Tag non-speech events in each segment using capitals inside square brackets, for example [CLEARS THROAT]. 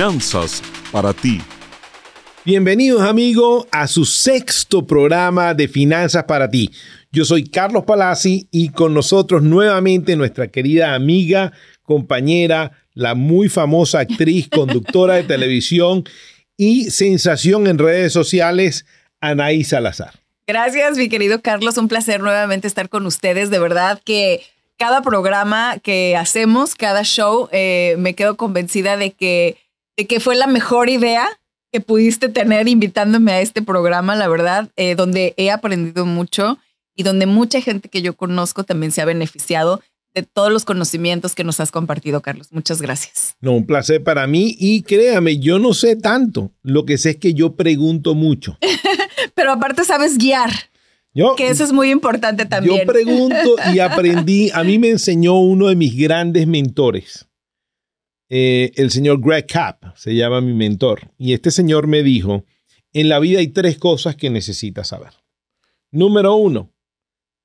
Finanzas para ti. Bienvenidos amigos a su sexto programa de Finanzas para ti. Yo soy Carlos Palazzi y con nosotros nuevamente nuestra querida amiga, compañera, la muy famosa actriz, [LAUGHS] conductora de televisión y sensación en redes sociales, Anaí Salazar. Gracias, mi querido Carlos. Un placer nuevamente estar con ustedes. De verdad que cada programa que hacemos, cada show, eh, me quedo convencida de que, de que fue la mejor idea que pudiste tener invitándome a este programa, la verdad, eh, donde he aprendido mucho y donde mucha gente que yo conozco también se ha beneficiado de todos los conocimientos que nos has compartido, Carlos. Muchas gracias. No, un placer para mí y créame, yo no sé tanto. Lo que sé es que yo pregunto mucho. [LAUGHS] Pero aparte sabes guiar. Yo, que eso es muy importante también. Yo pregunto y aprendí, a mí me enseñó uno de mis grandes mentores, eh, el señor Greg Kapp, se llama mi mentor. Y este señor me dijo, en la vida hay tres cosas que necesitas saber. Número uno,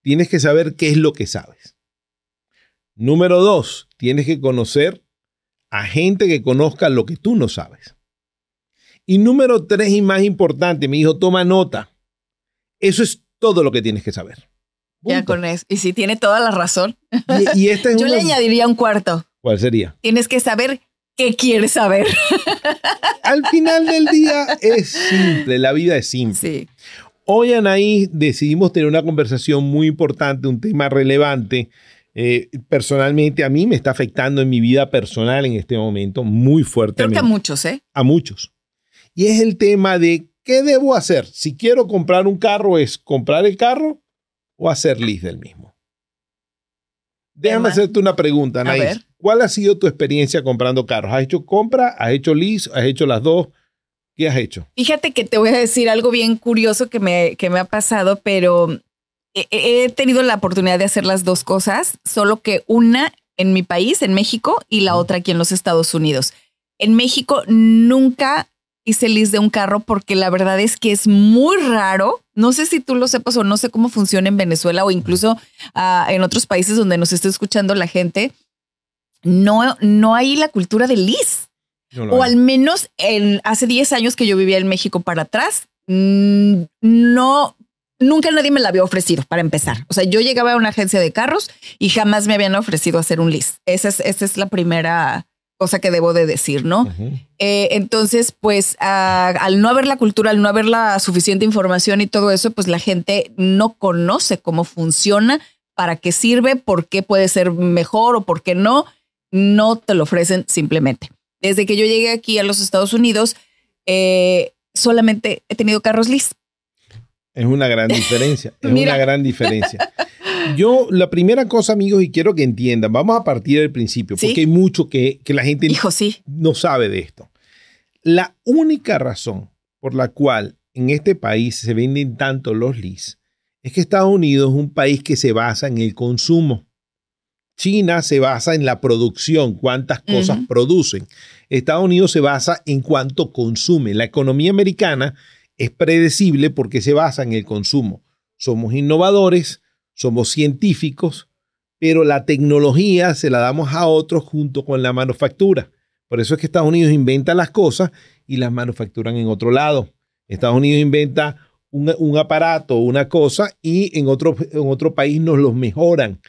tienes que saber qué es lo que sabes. Número dos, tienes que conocer a gente que conozca lo que tú no sabes. Y número tres y más importante, mi hijo, toma nota. Eso es todo lo que tienes que saber. Ya con eso. Y si tiene toda la razón. Y, [LAUGHS] Yo le añadiría un cuarto. ¿Cuál sería? Tienes que saber qué quieres saber. [LAUGHS] Al final del día es simple, la vida es simple. Sí. Hoy, Anaí, decidimos tener una conversación muy importante, un tema relevante eh, personalmente a mí me está afectando en mi vida personal en este momento muy fuertemente. Creo que a muchos, ¿eh? A muchos. Y es el tema de qué debo hacer. Si quiero comprar un carro, ¿es comprar el carro o hacer lease del mismo? Déjame hacerte una pregunta, Anaís. ¿Cuál ha sido tu experiencia comprando carros? ¿Has hecho compra? ¿Has hecho lease? ¿Has hecho las dos? ¿Qué has hecho? Fíjate que te voy a decir algo bien curioso que me, que me ha pasado, pero he tenido la oportunidad de hacer las dos cosas, solo que una en mi país, en México, y la otra aquí en los Estados Unidos. En México nunca hice list de un carro porque la verdad es que es muy raro. No sé si tú lo sepas o no sé cómo funciona en Venezuela o incluso ah, en otros países donde nos esté escuchando la gente. No, no hay la cultura de list. o al menos en, hace 10 años que yo vivía en México para atrás, mm, no nunca nadie me la había ofrecido para empezar. O sea, yo llegaba a una agencia de carros y jamás me habían ofrecido hacer un list. Esa es, esa es la primera cosa que debo de decir, ¿no? Eh, entonces, pues al no haber la cultura, al no haber la suficiente información y todo eso, pues la gente no conoce cómo funciona, para qué sirve, por qué puede ser mejor o por qué no. No te lo ofrecen simplemente. Desde que yo llegué aquí a los Estados Unidos, eh, solamente he tenido carros list es una gran diferencia. Es [LAUGHS] una gran diferencia. Yo, la primera cosa, amigos, y quiero que entiendan, vamos a partir del principio, porque hay mucho que, la gente no sabe de esto. La única razón por la cual en este país se venden tanto los LIS es que Estados Unidos es un país que se basa en el consumo. China se basa en la producción, cuántas cosas producen. Estados Unidos se basa en cuánto consume. La economía americana es predecible porque se basa en el consumo. Somos innovadores, somos científicos, pero la tecnología se la damos a otros junto con la manufactura. Por eso es que Estados Unidos inventa las cosas y las manufacturan en otro lado. Estados Unidos inventa un, un aparato, una cosa, y en otro, en otro país nos los mejoran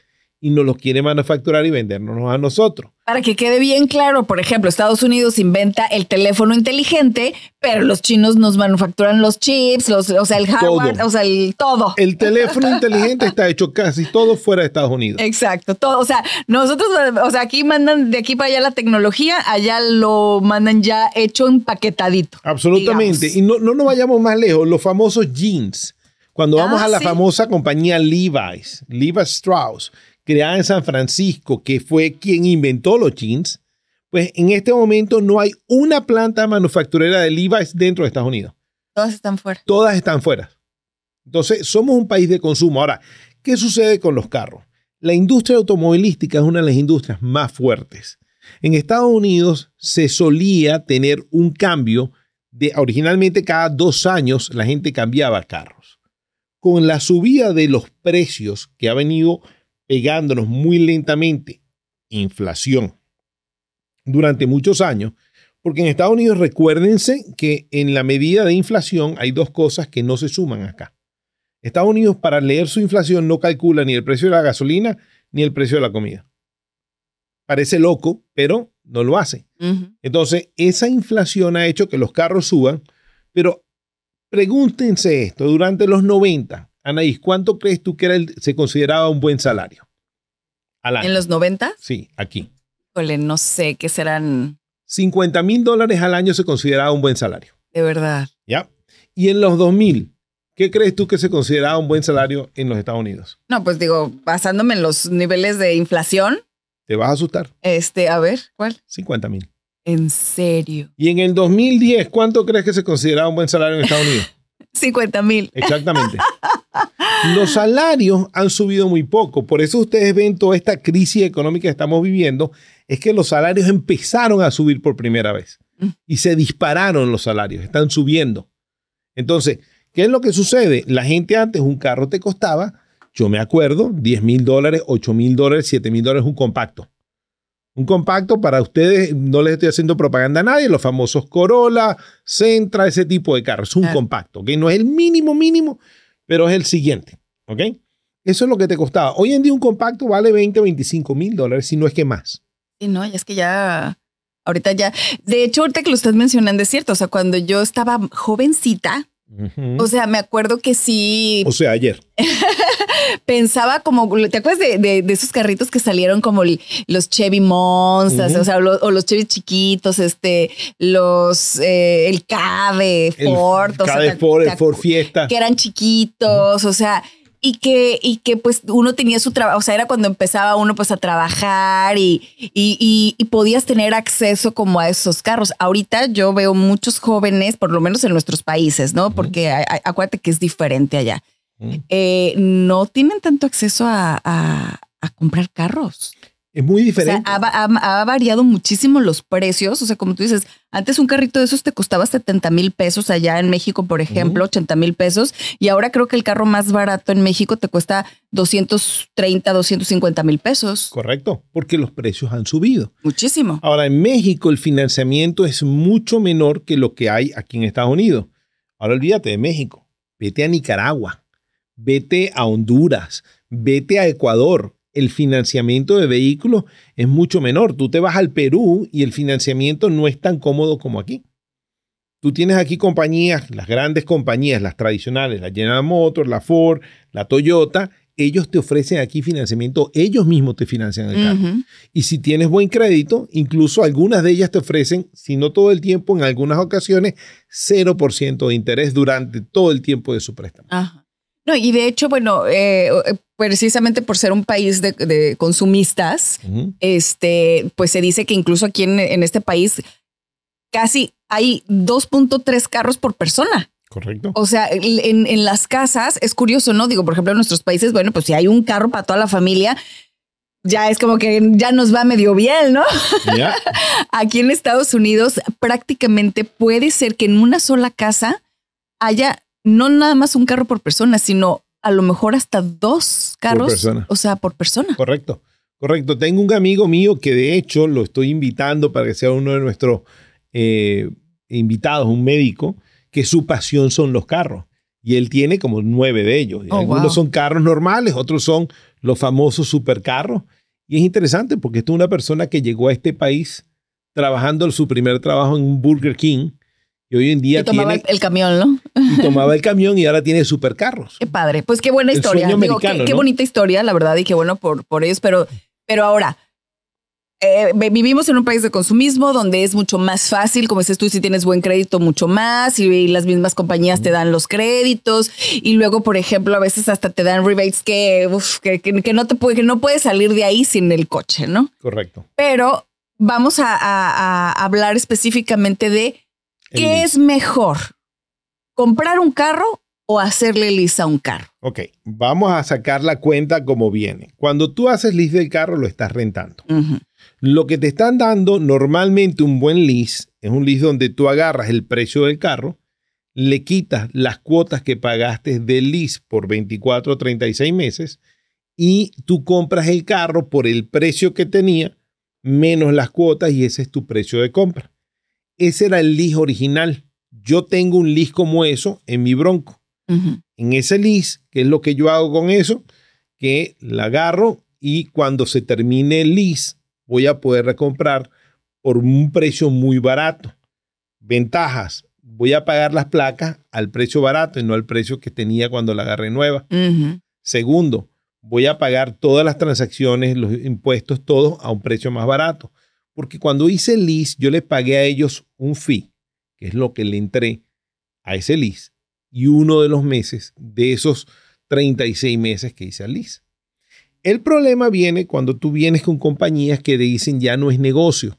y nos los quiere manufacturar y vendernos a nosotros. Para que quede bien claro, por ejemplo, Estados Unidos inventa el teléfono inteligente, pero los chinos nos manufacturan los chips, los, o sea, el hardware, o sea, el todo. El teléfono inteligente está hecho casi todo fuera de Estados Unidos. Exacto, todo. O sea, nosotros, o sea, aquí mandan de aquí para allá la tecnología, allá lo mandan ya hecho empaquetadito. Absolutamente. Y no, no nos vayamos más lejos, los famosos jeans. Cuando vamos ah, a la famosa compañía Levi's, Levi Strauss, creada en San Francisco, que fue quien inventó los jeans, pues en este momento no hay una planta manufacturera de Levi's dentro de Estados Unidos. Todas están fuera. Todas están fuera. Entonces, somos un país de consumo. Ahora, ¿qué sucede con los carros? La industria automovilística es una de las industrias más fuertes. En Estados Unidos se solía tener un cambio de originalmente cada dos años la gente cambiaba carros. Con la subida de los precios que ha venido pegándonos muy lentamente, inflación, durante muchos años, porque en Estados Unidos recuérdense que en la medida de inflación hay dos cosas que no se suman acá. Estados Unidos para leer su inflación no calcula ni el precio de la gasolina ni el precio de la comida. Parece loco, pero no lo hace. Entonces, esa inflación ha hecho que los carros suban, pero pregúntense esto, durante los 90, Anaís, ¿cuánto crees tú que era se consideraba un buen salario? ¿En los 90? Sí, aquí. Híjole, no sé, ¿qué serán? 50 mil dólares al año se consideraba un buen salario. De verdad. ¿Ya? Y en los 2000, ¿qué crees tú que se consideraba un buen salario en los Estados Unidos? No, pues digo, basándome en los niveles de inflación. Te vas a asustar. Este, a ver, ¿cuál? 50 mil. ¿En serio? Y en el 2010, ¿cuánto crees que se consideraba un buen salario en Estados Unidos? 50 mil. Exactamente. Los salarios han subido muy poco. Por eso ustedes ven toda esta crisis económica que estamos viviendo. Es que los salarios empezaron a subir por primera vez. Mm. Y se dispararon los salarios. Están subiendo. Entonces, ¿qué es lo que sucede? La gente antes un carro te costaba, yo me acuerdo, 10 mil dólares, 8 mil dólares, 7 mil dólares un compacto. Un compacto para ustedes, no les estoy haciendo propaganda a nadie, los famosos Corolla, Centra, ese tipo de carros. Un compacto, que no es el mínimo mínimo, pero es el siguiente. ¿Ok? Eso es lo que te costaba. Hoy en día un compacto vale 20 o 25 mil dólares, si no es que más. Sí, no, es que ya, ahorita ya. De hecho, ahorita que lo estás mencionando es cierto. O sea, cuando yo estaba jovencita, o sea, me acuerdo que sí. O sea, ayer. [LAUGHS] Pensaba como, ¿te acuerdas de, esos carritos que salieron como los Chevy Monsters, o sea, o los Chevy chiquitos, este, los, eh, el Cave, Ford, el Cave Ford, el Ford Fiesta. Que eran chiquitos, o sea, y que, y que pues uno tenía su trabajo, o sea, era cuando empezaba uno pues a trabajar y, y, y, podías tener acceso como a esos carros. Ahorita yo veo muchos jóvenes, por lo menos en nuestros países, ¿no? Porque acuérdate que es diferente allá. Eh, no tienen tanto acceso a, a, a comprar carros. Es muy diferente. ha, variado muchísimo los precios. O sea, como tú dices, antes un carrito de esos te costaba 70 mil pesos allá en México, por ejemplo, 80 mil pesos. Y ahora creo que el carro más barato en México te cuesta 230, 250 mil pesos. Correcto, porque los precios han subido. Muchísimo. Ahora, en México el financiamiento es mucho menor que lo que hay aquí en Estados Unidos. Ahora olvídate de México. Vete a Nicaragua, vete a Honduras, vete a Ecuador el financiamiento de vehículos es mucho menor. Tú te vas al Perú y el financiamiento no es tan cómodo como aquí. Tú tienes aquí compañías, las grandes compañías, las tradicionales, la General Motors, la Ford, la Toyota, ellos te ofrecen aquí financiamiento, ellos mismos te financian el carro. Y si tienes buen crédito, incluso algunas de ellas te ofrecen, si no todo el tiempo, en algunas ocasiones, 0% de interés durante todo el tiempo de su préstamo. No, y de hecho, bueno, eh, precisamente por ser un país de, consumistas, este, pues se dice que incluso aquí en, este país casi hay 2.3 carros por persona. Correcto. O sea, en, las casas es curioso, ¿no? Digo, por ejemplo, en nuestros países, bueno, pues si hay un carro para toda la familia, ya es como que ya nos va medio bien, ¿no? [LAUGHS] Aquí en Estados Unidos prácticamente puede ser que en una sola casa haya no nada más un carro por persona, sino a lo mejor hasta dos carros, o sea, por persona. Correcto, correcto. Tengo un amigo mío que de hecho lo estoy invitando para que sea uno de nuestros eh, invitados, un médico, que su pasión son los carros. Y él tiene como nueve de ellos. Oh, algunos son carros normales, otros son los famosos supercarros. Y es interesante porque es una persona que llegó a este país trabajando su primer trabajo en un Burger King y hoy en día y tomaba el camión, ¿no? Y tomaba el camión y ahora tiene supercarros. Qué padre. Pues qué buena historia. qué, bonita historia, la verdad, y qué bueno por, por ellos. Pero, pero ahora, eh, vivimos en un país de consumismo donde es mucho más fácil, como dices tú, si tienes buen crédito, mucho más, y, las mismas compañías te dan los créditos, y luego, por ejemplo, a veces hasta te dan rebates que, que, no, te puede, que no puedes salir de ahí sin el coche, ¿no? Correcto. Pero vamos a hablar específicamente de ¿Qué es mejor? ¿Comprar un carro o hacerle lease a un carro? Ok, vamos a sacar la cuenta como viene. Cuando tú haces lease del carro, lo estás rentando. Lo que te están dando normalmente un buen lease es un lease donde tú agarras el precio del carro, le quitas las cuotas que pagaste del lease por 24 o 36 meses y tú compras el carro por el precio que tenía menos las cuotas y ese es tu precio de compra. Ese era el lease original. Yo tengo un lease como eso en mi Bronco. En ese lease, ¿qué es lo que yo hago con eso? Que la agarro y cuando se termine el lease, voy a poder recomprar por un precio muy barato. Ventajas, voy a pagar las placas al precio barato y no al precio que tenía cuando la agarré nueva. Segundo, voy a pagar todas las transacciones, los impuestos, todos a un precio más barato. Porque cuando hice lease, yo le pagué a ellos un fee, que es lo que le entré a ese lease, y uno de los meses de esos 36 meses que hice el lease. El problema viene cuando tú vienes con compañías que dicen ya no es negocio,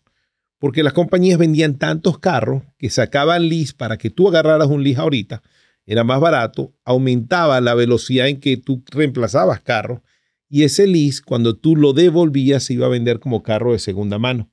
porque las compañías vendían tantos carros que sacaban lease para que tú agarraras un lease ahorita, era más barato, aumentaba la velocidad en que tú reemplazabas carros y ese lease, cuando tú lo devolvías, se iba a vender como carro de segunda mano.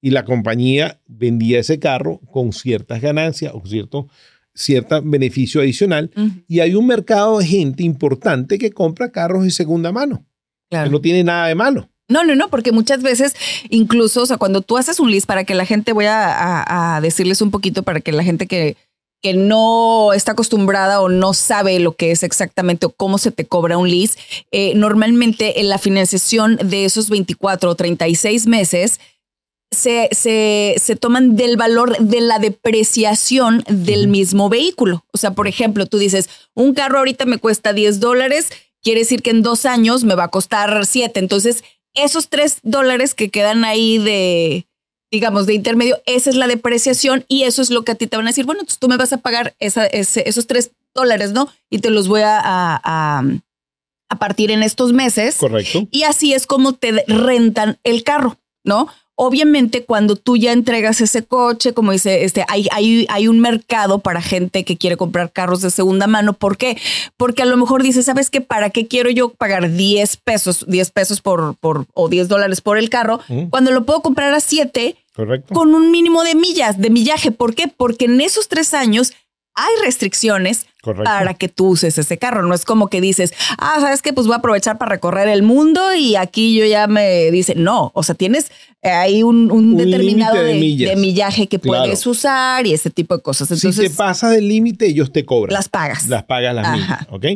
Y la compañía vendía ese carro con ciertas ganancias o cierto, cierto beneficio adicional. Y hay un mercado de gente importante que compra carros de segunda mano. Que no tiene nada de malo. No, no, no, porque muchas veces, incluso, o sea, cuando tú haces un lease para que la gente, voy a decirles un poquito para que la gente que que no está acostumbrada o no sabe lo que es exactamente o cómo se te cobra un lease, eh, normalmente en la financiación de esos 24 o 36 meses se, se, se, toman del valor de la depreciación del mismo vehículo. O sea, por ejemplo, tú dices, un carro ahorita me cuesta 10 dólares, quiere decir que en dos años me va a costar 7. Entonces, esos 3 dólares que quedan ahí de, digamos, de intermedio, esa es la depreciación y eso es lo que a ti te van a decir, bueno, tú me vas a pagar esos tres dólares, ¿no? Y te los voy a, a, a, partir en estos meses. Correcto. Y así es como te rentan el carro, ¿no? Obviamente, cuando tú ya entregas ese coche, como dice, este, hay, hay, hay, un mercado para gente que quiere comprar carros de segunda mano. ¿Por qué? Porque a lo mejor dice, ¿sabes qué? ¿Para qué quiero yo pagar 10 pesos, 10 pesos por, por, o 10 dólares por el carro, cuando lo puedo comprar a 7 con un mínimo de millas, de millaje? ¿Por qué? Porque en esos tres años hay restricciones para que tú uses ese carro. No es como que dices, ah, sabes que pues voy a aprovechar para recorrer el mundo y aquí yo ya me dice, no, o sea, tienes ahí un, determinado de, millaje que puedes usar y ese tipo de cosas. Entonces, si te pasa del límite, ellos te cobran. Las pagas. Las pagas las millas, ¿ok?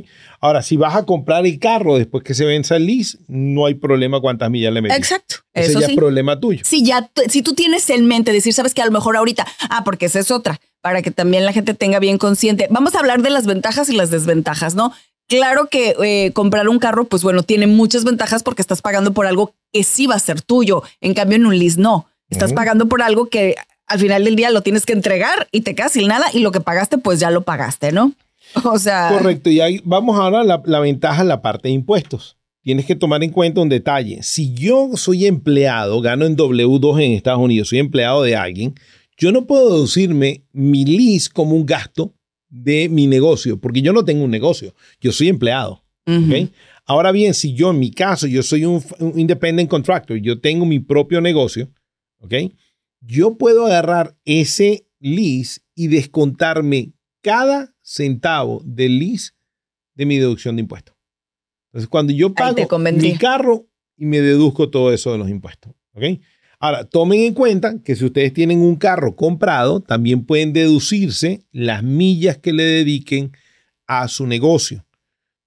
Ahora, si vas a comprar el carro después que se venza el lease, no hay problema cuántas millas le metes. Exacto. Ese Eso ya es problema tuyo. Si ya, si tú tienes en mente decir, sabes que a lo mejor ahorita, ah, porque esa es otra, para que también la gente tenga bien consciente. Vamos a hablar de las ventajas y las desventajas, ¿no? Claro que eh, comprar un carro, pues bueno, tiene muchas ventajas porque estás pagando por algo que sí va a ser tuyo. En cambio, en un lease no. Estás pagando por algo que al final del día lo tienes que entregar y te quedas sin nada y lo que pagaste, pues ya lo pagaste, ¿no? [LAUGHS] O sea. Correcto. Y ahí vamos ahora a la, la ventaja en la parte de impuestos. Tienes que tomar en cuenta un detalle. Si yo soy empleado, gano en W2 en Estados Unidos, soy empleado de alguien, yo no puedo deducirme mi lease como un gasto de mi negocio, porque yo no tengo un negocio, yo soy empleado. Ahora bien, si yo en mi caso, yo soy un, independent contractor, yo tengo mi propio negocio, yo puedo agarrar ese lease y descontarme cada centavo del lease de mi deducción de impuestos. Entonces, cuando yo pago mi carro y me deduzco todo eso de los impuestos. ¿ok? Ahora, tomen en cuenta que si ustedes tienen un carro comprado, también pueden deducirse las millas que le dediquen a su negocio.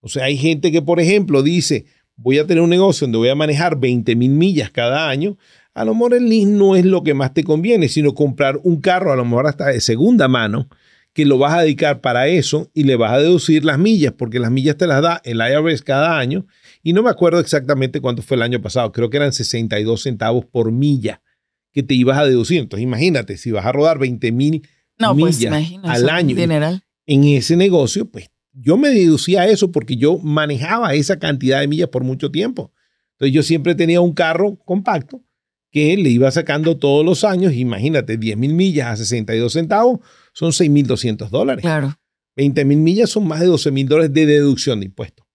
O sea, hay gente que, por ejemplo, dice, voy a tener un negocio donde voy a manejar 20 mil millas cada año. A lo mejor el lease no es lo que más te conviene, sino comprar un carro, a lo mejor hasta de segunda mano, que lo vas a dedicar para eso y le vas a deducir las millas, porque las millas te las da el IRS cada año y no me acuerdo exactamente cuánto fue el año pasado, creo que eran 62 centavos por milla que te ibas a deducir. Entonces imagínate, si vas a rodar 20 mil pues, millas al año en ese negocio, pues yo me deducía eso porque yo manejaba esa cantidad de millas por mucho tiempo. Entonces yo siempre tenía un carro compacto que le iba sacando todos los años. Imagínate, 10 mil millas a 62 centavos son 6 mil 200 dólares. Claro. 20 mil millas son más de 12 mil dólares de deducción de impuestos.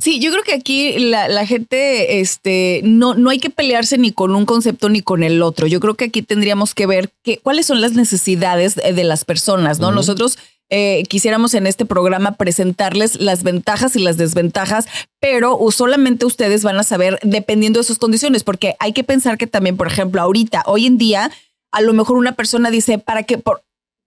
Sí, yo creo que aquí la, gente, este, no, no hay que pelearse ni con un concepto ni con el otro. Yo creo que aquí tendríamos que ver que, cuáles son las necesidades de, las personas, ¿no? Nosotros eh, quisiéramos en este programa presentarles las ventajas y las desventajas, pero solamente ustedes van a saber dependiendo de sus condiciones, porque hay que pensar que también, por ejemplo, ahorita, hoy en día, a lo mejor una persona dice, para por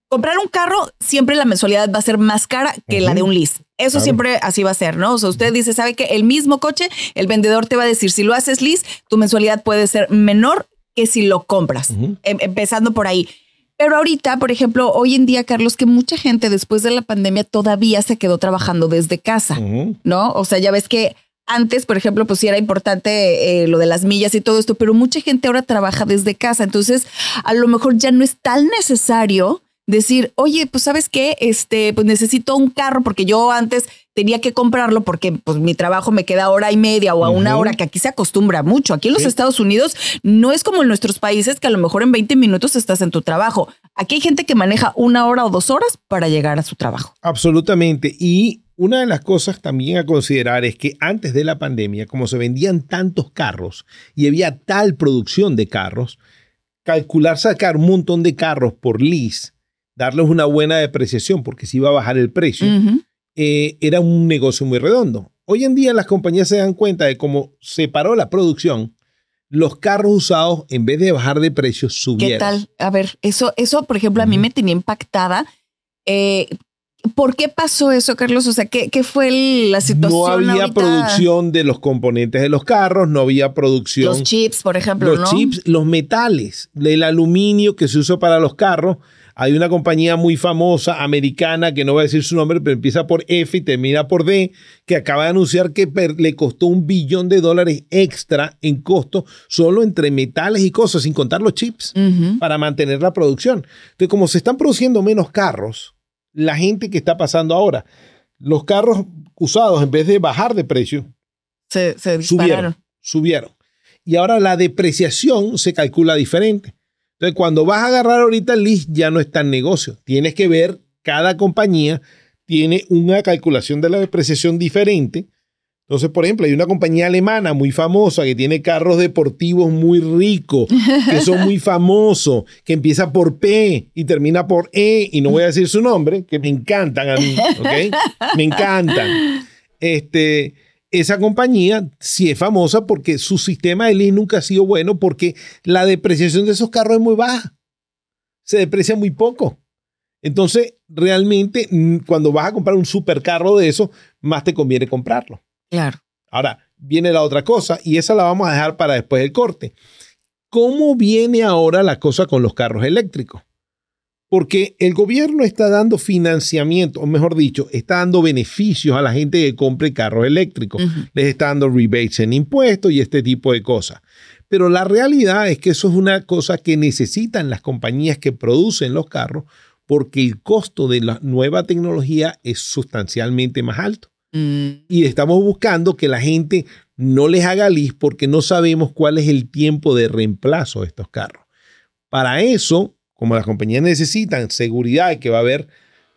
comprar un carro, siempre la mensualidad va a ser más cara que la de un lease. Eso siempre así va a ser, ¿no? O sea, usted dice, sabe que el mismo coche, el vendedor te va a decir, si lo haces lease, tu mensualidad puede ser menor que si lo compras, em, empezando por ahí. Pero ahorita, por ejemplo, hoy en día, Carlos, que mucha gente después de la pandemia todavía se quedó trabajando desde casa, ¿no? O sea, ya ves que antes, por ejemplo, pues sí era importante eh, lo de las millas y todo esto, pero mucha gente ahora trabaja desde casa. Entonces, a lo mejor ya no es tan necesario decir, oye, pues sabes qué, este, pues necesito un carro porque yo antes tenía que comprarlo porque pues mi trabajo me queda hora y media o a una hora que aquí se acostumbra mucho. Aquí en los Estados Unidos no es como en nuestros países que a lo mejor en 20 minutos estás en tu trabajo. Aquí hay gente que maneja una hora o dos horas para llegar a su trabajo. Absolutamente. Y una de las cosas también a considerar es que antes de la pandemia, como se vendían tantos carros y había tal producción de carros, calcular sacar un montón de carros por lease darles una buena depreciación porque si iba a bajar el precio, eh, era un negocio muy redondo. Hoy en día las compañías se dan cuenta de cómo se paró la producción, los carros usados en vez de bajar de precio subieron. ¿Qué tal? A ver, eso, eso por ejemplo, a mí me tenía impactada. Eh, ¿Por qué pasó eso, Carlos? O sea, ¿qué, qué fue la situación? No había producción de los componentes de los carros, no había producción. Los chips, por ejemplo. Los chips, los metales, el aluminio que se usó para los carros hay una compañía muy famosa americana, que no voy a decir su nombre, pero empieza por F y termina por D, que acaba de anunciar que le costó un billón de dólares extra en costo solo entre metales y cosas, sin contar los chips, para mantener la producción. Entonces, como se están produciendo menos carros, la gente que está pasando ahora, los carros usados, en vez de bajar de precio, se, subieron, subieron. Y ahora la depreciación se calcula diferente. Entonces, cuando vas a agarrar ahorita el list, ya no está en negocio. Tienes que ver, cada compañía tiene una calculación de la depreciación diferente. Entonces, por ejemplo, hay una compañía alemana muy famosa que tiene carros deportivos muy ricos, que son muy [LAUGHS] famosos, que empieza por P y termina por E, y no voy a decir su nombre, que me encantan a mí, ¿ok? Me encantan. Este, esa compañía sí es famosa porque su sistema de lease nunca ha sido bueno porque la depreciación de esos carros es muy baja. Se deprecia muy poco. Entonces, realmente, mm, cuando vas a comprar un supercarro de eso, más te conviene comprarlo. Claro. Ahora, viene la otra cosa y esa la vamos a dejar para después del corte. ¿Cómo viene ahora la cosa con los carros eléctricos? Porque el gobierno está dando financiamiento, o mejor dicho, está dando beneficios a la gente que compre carros eléctricos. Les está dando rebates en impuestos y este tipo de cosas. Pero la realidad es que eso es una cosa que necesitan las compañías que producen los carros porque el costo de la nueva tecnología es sustancialmente más alto. Mm. Y estamos buscando que la gente no les haga lis porque no sabemos cuál es el tiempo de reemplazo de estos carros. Para eso, como las compañías necesitan seguridad de que va a haber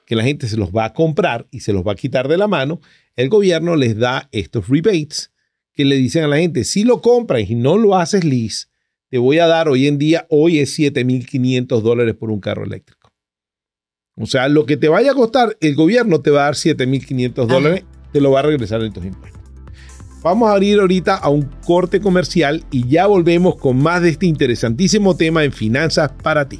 que la gente se los va a comprar y se los va a quitar de la mano, el gobierno les da estos rebates que le dicen a la gente, si lo compras y no lo haces lease, te voy a dar hoy en día, hoy es 7.500 dólares por un carro eléctrico. O sea, lo que te vaya a costar, el gobierno te va a dar 7.500 dólares, te lo va a regresar en tus impuestos. Vamos a ir ahorita a un corte comercial y ya volvemos con más de este interesantísimo tema en finanzas para ti.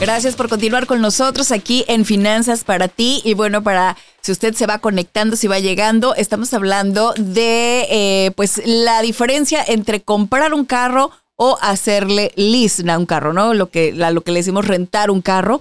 Gracias por continuar con nosotros aquí en Finanzas para ti. Y bueno, para si usted se va conectando, si va llegando, estamos hablando de eh, pues la diferencia entre comprar un carro o hacerle lease a un carro, ¿no? Lo que, lo que le decimos rentar un carro.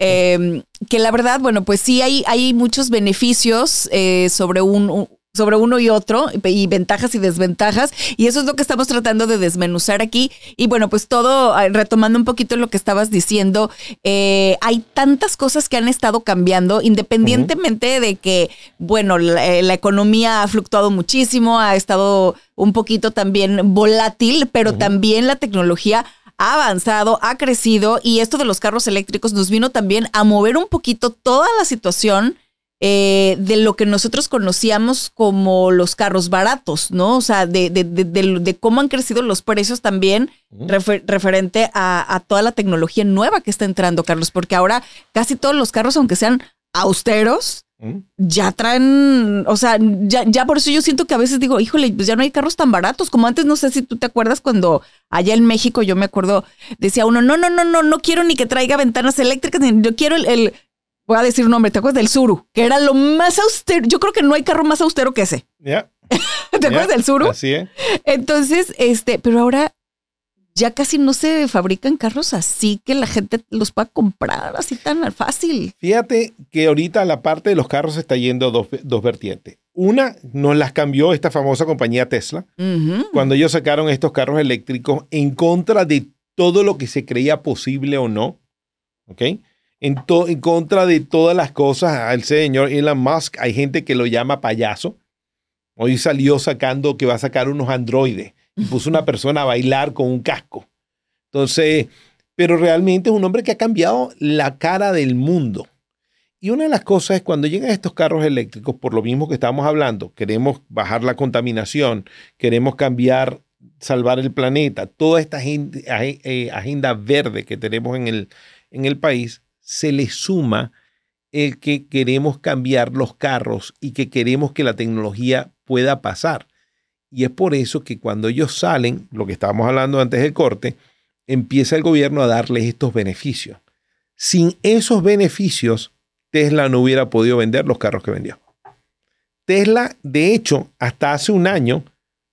Em, que la verdad, bueno, pues sí hay, hay muchos beneficios eh, sobre un, sobre uno y otro y ventajas y desventajas y eso es lo que estamos tratando de desmenuzar aquí. Y bueno pues todo ah, retomando un poquito lo que estabas diciendo eh, hay tantas cosas que han estado cambiando independientemente de que bueno eh, la, economía ha fluctuado muchísimo ha estado un poquito también volátil pero también la tecnología ha avanzado, ha crecido y esto de los carros eléctricos nos vino también a mover un poquito toda la situación eh, de lo que nosotros conocíamos como los carros baratos, ¿no? O sea, de, de, de, cómo han crecido los precios también referente a, toda la tecnología nueva que está entrando, Carlos, porque ahora casi todos los carros, aunque sean austeros, ya traen, o sea, ya, ya por eso yo siento que a veces digo, híjole, pues ya no hay carros tan baratos como antes, no sé si tú te acuerdas cuando allá en México yo me acuerdo, decía uno, no, no, no, no, no quiero ni que traiga ventanas eléctricas, yo quiero el voy a decir un nombre, ¿te acuerdas del Suru? Que era lo más austero. Yo creo que no hay carro más austero que ese. Ya. [LAUGHS] ¿Te acuerdas del Suru? Así es. Entonces, este, pero ahora ya casi no se fabrican carros así que la gente los pueda comprar así tan fácil. Fíjate que ahorita la parte de los carros está yendo dos, dos vertientes. Una nos las cambió esta famosa compañía Tesla, cuando ellos sacaron estos carros eléctricos en contra de todo lo que se creía posible o no. ¿Ok? En, en contra de todas las cosas al señor Elon Musk. Hay gente que lo llama payaso. Hoy salió sacando que va a sacar unos androides y puso una persona a bailar con un casco. Entonces, pero realmente es un hombre que ha cambiado la cara del mundo. Y una de las cosas es cuando llegan estos carros eléctricos, por lo mismo que estamos hablando, queremos bajar la contaminación, queremos cambiar, salvar el planeta, toda esta agenda, eh, agenda verde que tenemos en el, en el país, se le suma el que queremos cambiar los carros y que queremos que la tecnología pueda pasar. Y es por eso que cuando ellos salen, lo que estábamos hablando antes del corte, empieza el gobierno a darles estos beneficios. Sin esos beneficios, Tesla no hubiera podido vender los carros que vendió. Tesla, de hecho, hasta hace un año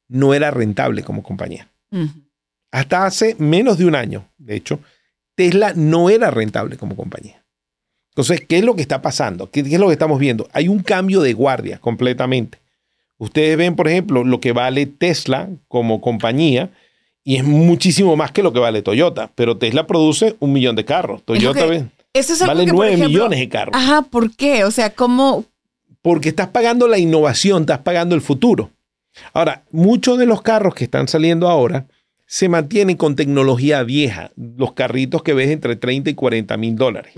no era rentable como compañía. Hasta hace menos de un año, de hecho, Tesla no era rentable como compañía. Entonces, ¿qué es lo que está pasando? ¿Qué, es lo que estamos viendo? Hay un cambio de guardia completamente. Ustedes ven, por ejemplo, lo que vale Tesla como compañía y es muchísimo más que lo que vale Toyota, pero Tesla produce un millón de carros. Toyota vale nueve millones de carros. Ajá, ¿por qué? O sea, ¿cómo? Porque estás pagando la innovación, estás pagando el futuro. Ahora, muchos de los carros que están saliendo ahora se mantienen con tecnología vieja, los carritos que ves entre 30 y 40 mil dólares.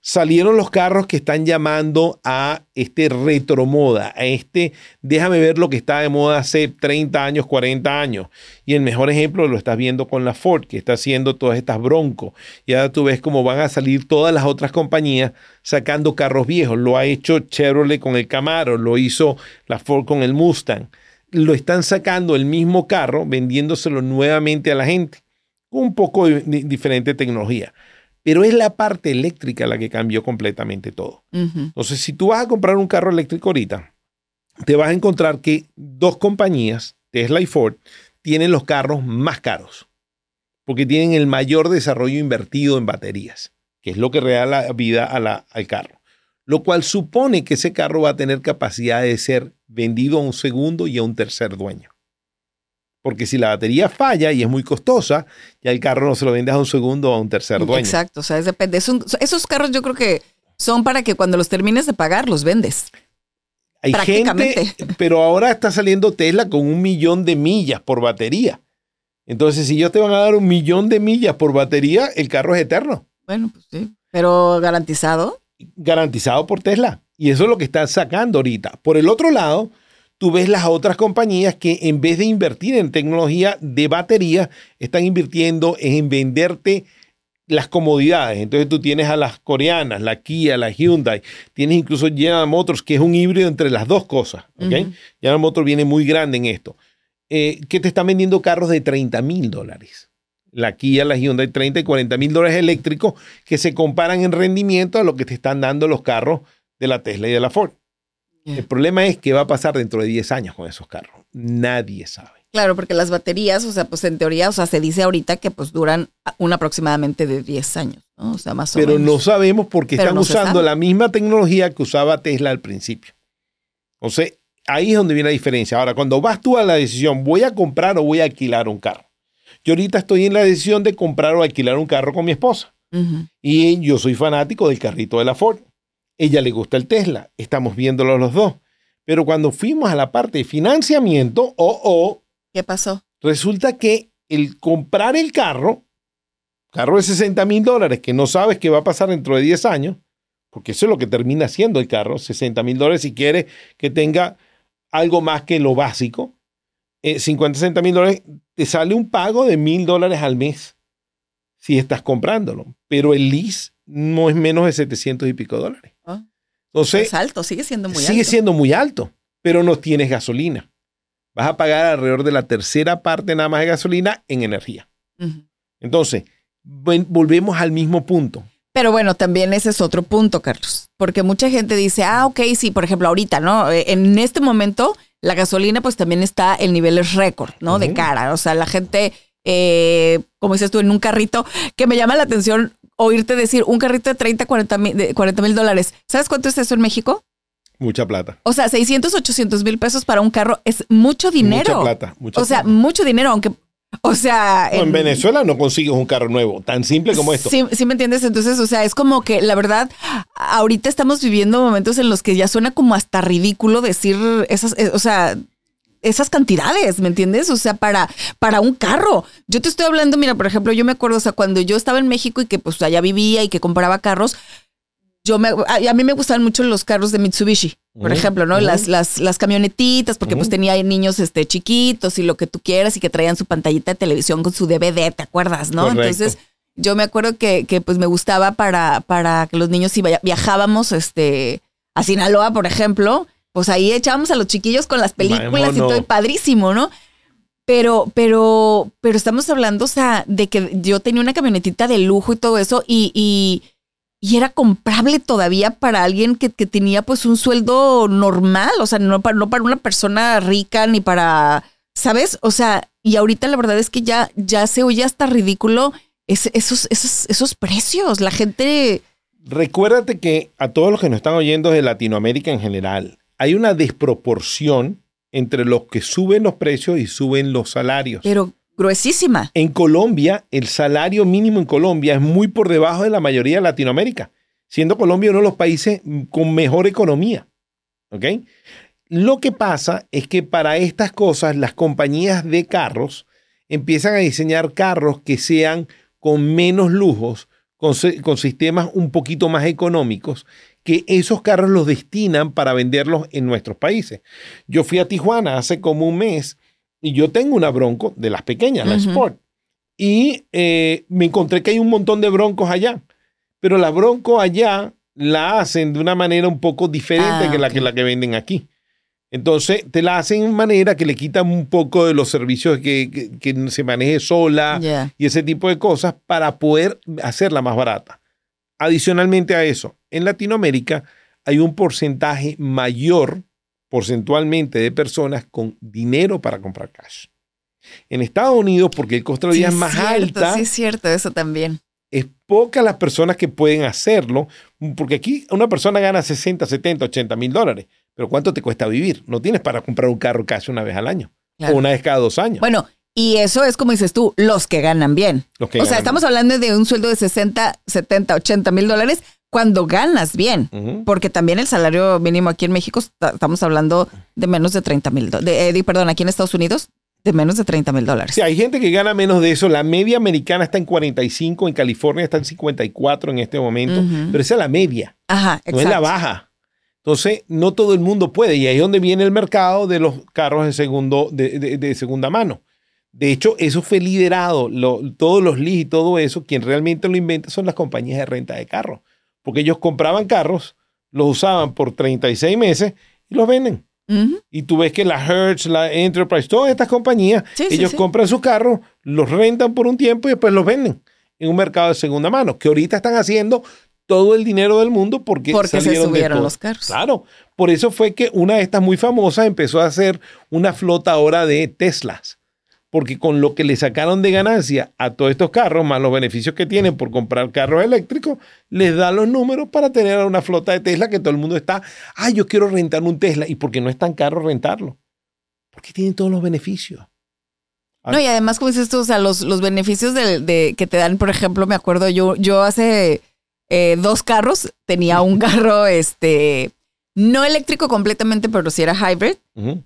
Salieron los carros que están llamando a este retromoda, a este déjame ver lo que está de moda hace 30 años, 40 años. Y el mejor ejemplo lo estás viendo con la Ford, que está haciendo todas estas broncos. Y ahora tú ves cómo van a salir todas las otras compañías sacando carros viejos. Lo ha hecho Chevrolet con el Camaro, lo hizo la Ford con el Mustang lo están sacando el mismo carro, vendiéndoselo nuevamente a la gente, un poco de, diferente tecnología. Pero es la parte eléctrica la que cambió completamente todo. Entonces, si tú vas a comprar un carro eléctrico ahorita, te vas a encontrar que dos compañías, Tesla y Ford, tienen los carros más caros, porque tienen el mayor desarrollo invertido en baterías, que es lo que da la vida al carro lo cual supone que ese carro va a tener capacidad de ser vendido a un segundo y a un tercer dueño. Porque si la batería falla y es muy costosa, ya el carro no se lo vendes a un segundo o a un tercer dueño. Exacto, o sea, depende. esos carros yo creo que son para que cuando los termines de pagar los vendes. Hay gente, pero ahora está saliendo Tesla con un millón de millas por batería. Entonces, si ellos te van a dar un millón de millas por batería, el carro es eterno. Bueno, pues sí. Pero garantizado garantizado por Tesla. Y eso es lo que están sacando ahorita. Por el otro lado, tú ves las otras compañías que en vez de invertir en tecnología de batería, están invirtiendo en venderte las comodidades. Entonces tú tienes a las coreanas, la Kia, la Hyundai, tienes incluso General Motors, que es un híbrido entre las dos cosas. ¿okay? General Motors viene muy grande en esto. Eh, que te están vendiendo carros de 30 mil dólares la Kia, la Hyundai, 30 y 40 mil dólares eléctricos que se comparan en rendimiento a lo que te están dando los carros de la Tesla y de la Ford. El problema es qué va a pasar dentro de 10 años con esos carros. Nadie sabe. Claro, porque las baterías, o sea, pues en teoría, o sea, se dice ahorita que pues duran un aproximadamente de 10 años, ¿no? O sea, más o menos. Pero no sabemos porque están usando la misma tecnología que usaba Tesla al principio. O sea, ahí es donde viene la diferencia. Ahora, cuando vas tú a la decisión, voy a comprar o voy a alquilar un carro. Yo ahorita estoy en la decisión de comprar o alquilar un carro con mi esposa. Y yo soy fanático del carrito de la Ford. Ella le gusta el Tesla. Estamos viéndolo los dos. Pero cuando fuimos a la parte de financiamiento, oh, oh. ¿Qué pasó? Resulta que el comprar el carro, carro de 60 mil dólares, que no sabes qué va a pasar dentro de 10 años, porque eso es lo que termina siendo el carro, 60 mil dólares si quieres que tenga algo más que lo básico, 50, 60 mil dólares, te sale un pago de mil dólares al mes si estás comprándolo, pero el lease no es menos de 700 y pico dólares. Ah. Entonces, es alto, sigue siendo muy alto. Sigue siendo muy alto, pero no tienes gasolina. Vas a pagar alrededor de la tercera parte nada más de gasolina en energía. Entonces, volvemos al mismo punto. Pero bueno, también ese es otro punto, Carlos, porque mucha gente dice, ah, ok, sí, por ejemplo, ahorita, ¿no? Eh, en este momento, la gasolina, pues también está en niveles récord, ¿no? De cara. O sea, la gente, eh, como dices tú, en un carrito, que me llama la atención oírte decir un carrito de 30, 40 mil dólares. ¿Sabes cuánto es eso en México? Mucha plata. O sea, 600, 800 mil pesos para un carro es mucho dinero. Mucha plata. Mucha o sea, mucho dinero, aunque o sea. en, Venezuela no consigues un carro nuevo, tan simple como esto. Sí, sí, me entiendes. Entonces, o sea, es como que la verdad, ahorita estamos viviendo momentos en los que ya suena como hasta ridículo decir esas, eh, o sea, esas cantidades, ¿me entiendes? O sea, para, para un carro. Yo te estoy hablando, mira, por ejemplo, yo me acuerdo, o sea, cuando yo estaba en México y que pues allá vivía y que compraba carros, yo me, a, mí me gustaban mucho los carros de Mitsubishi, por ejemplo, ¿no? las, las, las camionetitas, porque pues tenía niños este, chiquitos y lo que tú quieras y que traían su pantallita de televisión con su DVD, ¿te acuerdas, no? Entonces, yo me acuerdo que, que, pues me gustaba para, para que los niños si viajábamos este, a Sinaloa, por ejemplo, pues ahí echábamos a los chiquillos con las películas y todo, padrísimo, ¿no? Pero, pero, pero estamos hablando, o sea, de que yo tenía una camionetita de lujo y todo eso y, y y era comprable todavía para alguien que, tenía pues un sueldo normal, o sea, no para, no para una persona rica ni para, ¿sabes? O sea, y ahorita la verdad es que ya, ya se oye hasta ridículo esos, esos, esos precios. La gente... Recuérdate que a todos los que nos están oyendo de Latinoamérica en general, hay una desproporción entre los que suben los precios y suben los salarios. Pero gruesísima. En Colombia, el salario mínimo en Colombia es muy por debajo de la mayoría de Latinoamérica, siendo Colombia uno de los países con mejor economía. ¿Ok? Lo que pasa es que para estas cosas las compañías de carros empiezan a diseñar carros que sean con menos lujos, con, con sistemas un poquito más económicos, que esos carros los destinan para venderlos en nuestros países. Yo fui a Tijuana hace como un mes y yo tengo una Bronco de las pequeñas, la Sport. Y eh, me encontré que hay un montón de Broncos allá. Pero la Bronco allá la hacen de una manera un poco diferente ah, que, la que la que venden aquí. Entonces, te la hacen de manera que le quitan un poco de los servicios que, que, se maneje sola y ese tipo de cosas para poder hacerla más barata. Adicionalmente a eso, en Latinoamérica hay un porcentaje mayor porcentualmente de personas con dinero para comprar cash. En Estados Unidos, porque el costo de vida es más alta. Sí, es cierto, eso también. Es pocas las personas que pueden hacerlo, porque aquí una persona gana 60, 70, 80 mil dólares, pero ¿cuánto te cuesta vivir? No tienes para comprar un carro casi una vez al año o una vez cada dos años. Bueno, y eso es como dices tú, los que ganan bien. o sea, estamos hablando de un sueldo de 60, 70, 80 mil dólares cuando ganas bien, porque también el salario mínimo aquí en México estamos hablando de menos de 30 mil dólares, eh, perdón, aquí en Estados Unidos de menos de 30 mil dólares. Sí, hay gente que gana menos de eso. La media americana está en 45, en California está en 54 en este momento, pero esa es la media, Ajá, no es la baja. Entonces, no todo el mundo puede y ahí es donde viene el mercado de los carros de, segundo, de, segunda mano. De hecho, eso fue liderado, todos los leads y todo eso, quien realmente lo inventa son las compañías de renta de carros porque ellos compraban carros, los usaban por 36 meses y los venden. Y tú ves que la Hertz, la Enterprise, todas estas compañías, ellos compran sus carros, los rentan por un tiempo y después los venden en un mercado de segunda mano, que ahorita están haciendo todo el dinero del mundo porque, porque se subieron los carros. Claro, por eso fue que una de estas muy famosas empezó a hacer una flota ahora de Teslas porque con lo que le sacaron de ganancia a todos estos carros, más los beneficios que tienen por comprar carros eléctricos, les da los números para tener una flota de Tesla que todo el mundo está, ah, yo quiero rentar un Tesla. ¿Y porque no es tan caro rentarlo? Porque tienen todos los beneficios. No, y además, como dices tú, o sea, los, los beneficios de, que te dan, por ejemplo, me acuerdo, yo, yo hace eh, dos carros, tenía un [LAUGHS] carro, este, no eléctrico completamente, pero sí era hybrid.